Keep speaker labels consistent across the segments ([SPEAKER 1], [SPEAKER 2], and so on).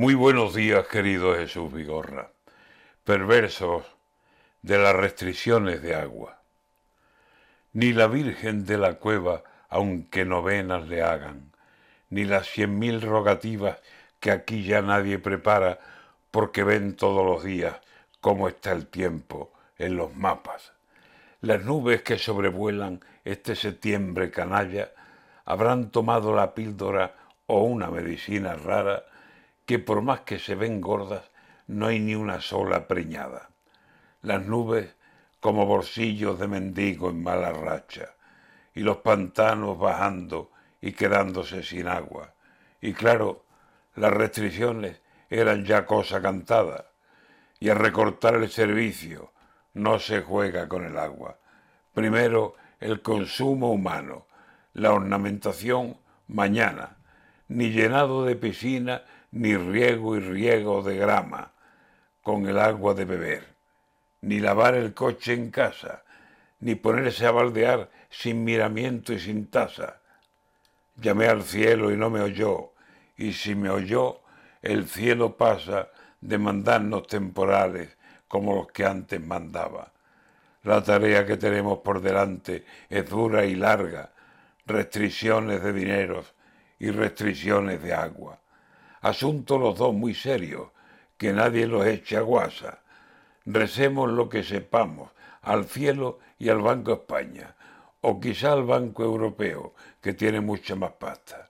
[SPEAKER 1] Muy buenos días, querido Jesús Vigorra. Perversos de las restricciones de agua. Ni la Virgen de la cueva, aunque novenas le hagan, ni las cien mil rogativas que aquí ya nadie prepara, porque ven todos los días cómo está el tiempo en los mapas. Las nubes que sobrevuelan este septiembre canalla habrán tomado la píldora o una medicina rara que por más que se ven gordas, no hay ni una sola preñada. Las nubes como bolsillos de mendigo en mala racha, y los pantanos bajando y quedándose sin agua. Y claro, las restricciones eran ya cosa cantada, y al recortar el servicio no se juega con el agua. Primero el consumo humano, la ornamentación mañana, ni llenado de piscina ni riego y riego de grama con el agua de beber, ni lavar el coche en casa, ni ponerse a baldear sin miramiento y sin tasa. Llamé al cielo y no me oyó, y si me oyó, el cielo pasa de mandarnos temporales como los que antes mandaba. La tarea que tenemos por delante es dura y larga, restricciones de dineros y restricciones de agua. Asuntos los dos muy serios, que nadie los eche a guasa. Recemos lo que sepamos, al cielo y al Banco España, o quizá al Banco Europeo, que tiene mucha más pasta.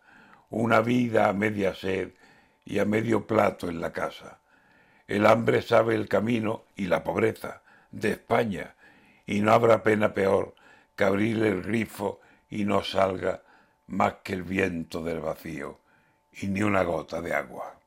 [SPEAKER 1] Una vida a media sed y a medio plato en la casa. El hambre sabe el camino y la pobreza de España, y no habrá pena peor que abrir el grifo y no salga más que el viento del vacío y ni una gota de agua.